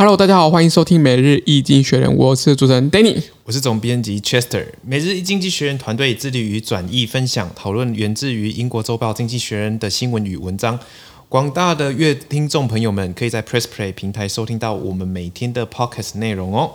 Hello，大家好，欢迎收听每日一经济学人，我是主持人 Danny，我是总编辑 Chester。每日一经济学人团队致力于转译、分享、讨论源自于英国周报《经济学人》的新闻与文章。广大的乐听众朋友们，可以在 Press Play 平台收听到我们每天的 Podcast 内容哦。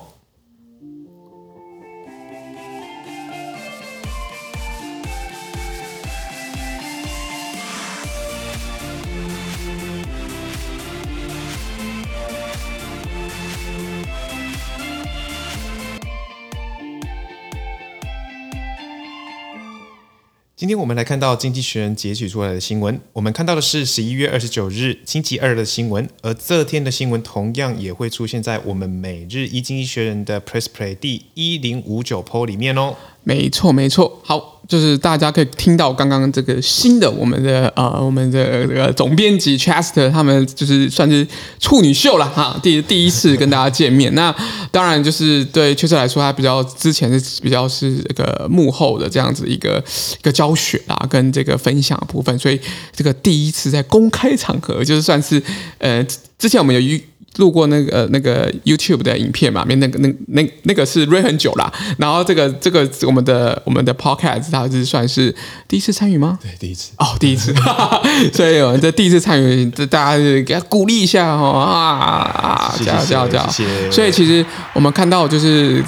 今天我们来看到《经济学人》截取出来的新闻。我们看到的是十一月二十九日星期二的新闻，而这天的新闻同样也会出现在我们每日一经济学人的 Press Play 第一零五九 Po 里面哦。没错，没错。好，就是大家可以听到刚刚这个新的我们的呃，我们的这个总编辑 Chester 他们就是算是处女秀了哈，第第一次跟大家见面。那当然就是对 Chester 来说，他比较之前是比较是这个幕后的这样子一个一个教学啦，跟这个分享部分，所以这个第一次在公开场合，就是算是呃，之前我们有遇。录过那个那个 YouTube 的影片嘛？那那个那那那个是 Ray 很久啦。然后这个这个我们的我们的 Podcast 它是算是第一次参与吗？对，第一次哦，第一次。所以我们这第一次参与，这大家给他鼓励一下哦啊！加油加油加油！所以其实我们看到就是。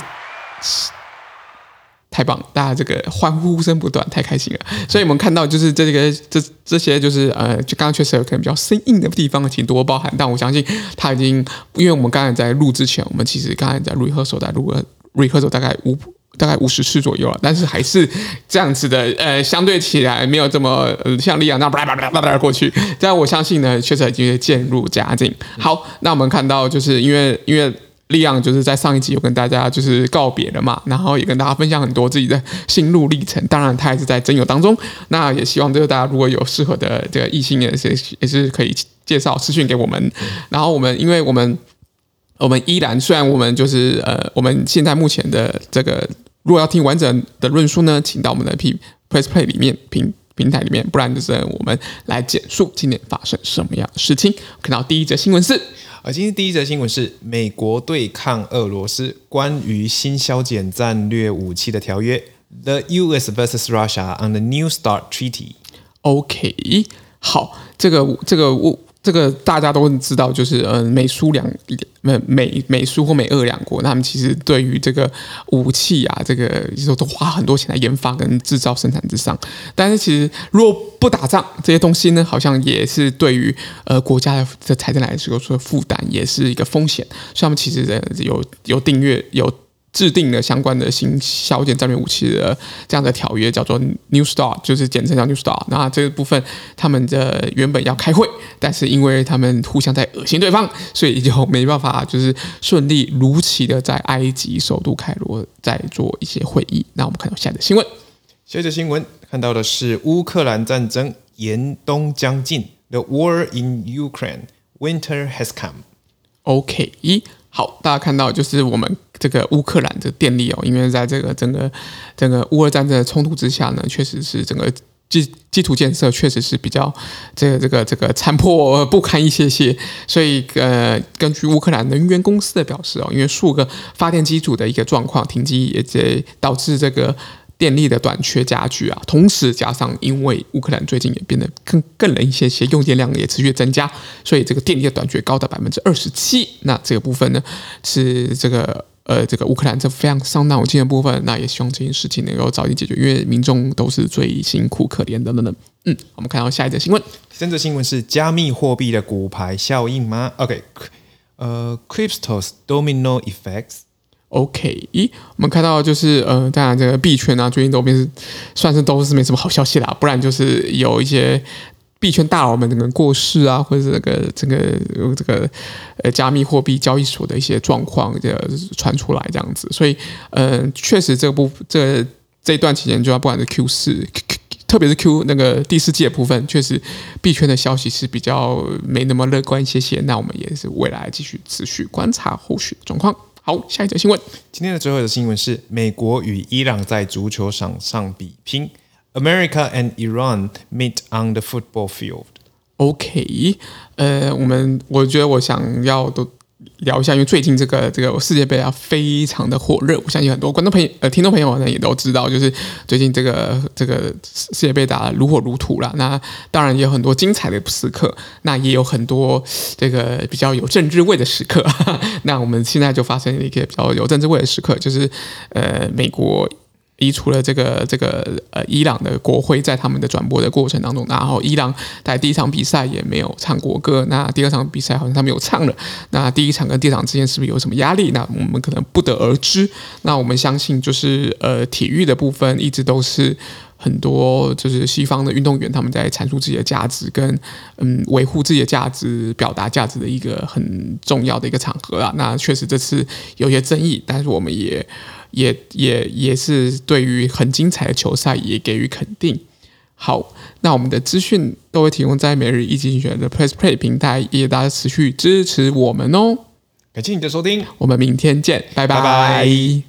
太棒！大家这个欢呼声不断，太开心了。所以我们看到就是这个这这些就是呃，就刚刚确实有可能比较生硬的地方，请多包涵。但我相信他已经，因为我们刚才在录之前，我们其实刚才在 rehearsal 在录了 rehearsal 大概五大概五十次左右了，但是还是这样子的，呃，相对起来没有这么呃像利亚那样叭叭叭叭叭过去。但我相信呢，确实已经渐入佳境。好，那我们看到就是因为因为。力量就是在上一集有跟大家就是告别了嘛，然后也跟大家分享很多自己的心路历程。当然，他还是在征友当中。那也希望就是大家如果有适合的这个异性也是也是可以介绍私讯给我们。然后我们因为我们我们依然虽然我们就是呃我们现在目前的这个如果要听完整的论述呢，请到我们的 P Press Play 里面评平台里面，不然就是我们来简述今天发生什么样的事情。看到第一则新闻是。呃今天第一则新闻是美国对抗俄罗斯关于新削减战略武器的条约，The U.S. vs. Russia on the New START Treaty。OK，好，这个这个我。这个大家都知道，就是呃，美苏两美美美苏或美俄两国，他们其实对于这个武器啊，这个都都花很多钱来研发跟制造生产之上。但是其实如果不打仗，这些东西呢，好像也是对于呃国家的的财政来说说负担，也是一个风险。所以他们其实有有订阅有。制定了相关的新削减战略武器的这样的条约，叫做 New START，就是简称叫 New START。那这个部分他们的原本要开会，但是因为他们互相在恶心对方，所以就没办法，就是顺利如期的在埃及首都开罗再做一些会议。那我们看到下一则新闻，下一则新闻看到的是乌克兰战争严冬将近，The war in Ukraine winter has come。OK，一好，大家看到就是我们。这个乌克兰的电力哦，因为在这个整个整个乌俄战争的冲突之下呢，确实是整个基基础建设确实是比较这个这个这个残破不堪一些些，所以呃，根据乌克兰能源公司的表示哦，因为数个发电机组的一个状况停机，也这导致这个。电力的短缺加剧啊，同时加上因为乌克兰最近也变得更更冷一些些，用电量也持续增加，所以这个电力的短缺高达百分之二十七。那这个部分呢，是这个呃这个乌克兰这非常伤脑筋的部分。那也希望这件事情能够早点解决，因为民众都是最辛苦可怜的等等。嗯，我们看到下一则新闻。这则新闻是加密货币的骨牌效应吗？OK，呃，Cryptos Domino Effects。OK，咦，我们看到就是呃，当然这个币圈啊，最近都变是算是都是没什么好消息啦，不然就是有一些币圈大佬们可能过世啊，或者是这个这个这个呃加密货币交易所的一些状况就传出来这样子，所以呃，确实这部这这一段期间，就要不管是 Q 四，特别是 Q 那个第四季的部分，确实币圈的消息是比较没那么乐观一些些，那我们也是未来继续持续观察后续的状况。好，下一则新闻。今天的最后的新闻是美国与伊朗在足球场上比拼。America and Iran meet on the football field. OK，呃，我们我觉得我想要都聊一下，因为最近这个这个世界杯啊非常的火热，我相信很多观众朋友呃听众朋友呢也都知道，就是最近这个这个世界杯打得如火如荼了。那当然也有很多精彩的时刻，那也有很多这个比较有政治味的时刻。那我们现在就发生了一个比较有政治味的时刻，就是呃美国。移除了这个这个呃伊朗的国徽在他们的转播的过程当中，然后伊朗在第一场比赛也没有唱国歌，那第二场比赛好像他们有唱了，那第一场跟第二场之间是不是有什么压力？那我们可能不得而知。那我们相信就是呃体育的部分一直都是很多就是西方的运动员他们在阐述自己的价值跟嗯维护自己的价值、表达价值的一个很重要的一个场合啊。那确实这次有些争议，但是我们也。也也也是对于很精彩的球赛也给予肯定。好，那我们的资讯都会提供在每日一经济学人的 Press Play 平台，也大家持续支持我们哦。感谢你的收听，我们明天见，拜拜。拜拜。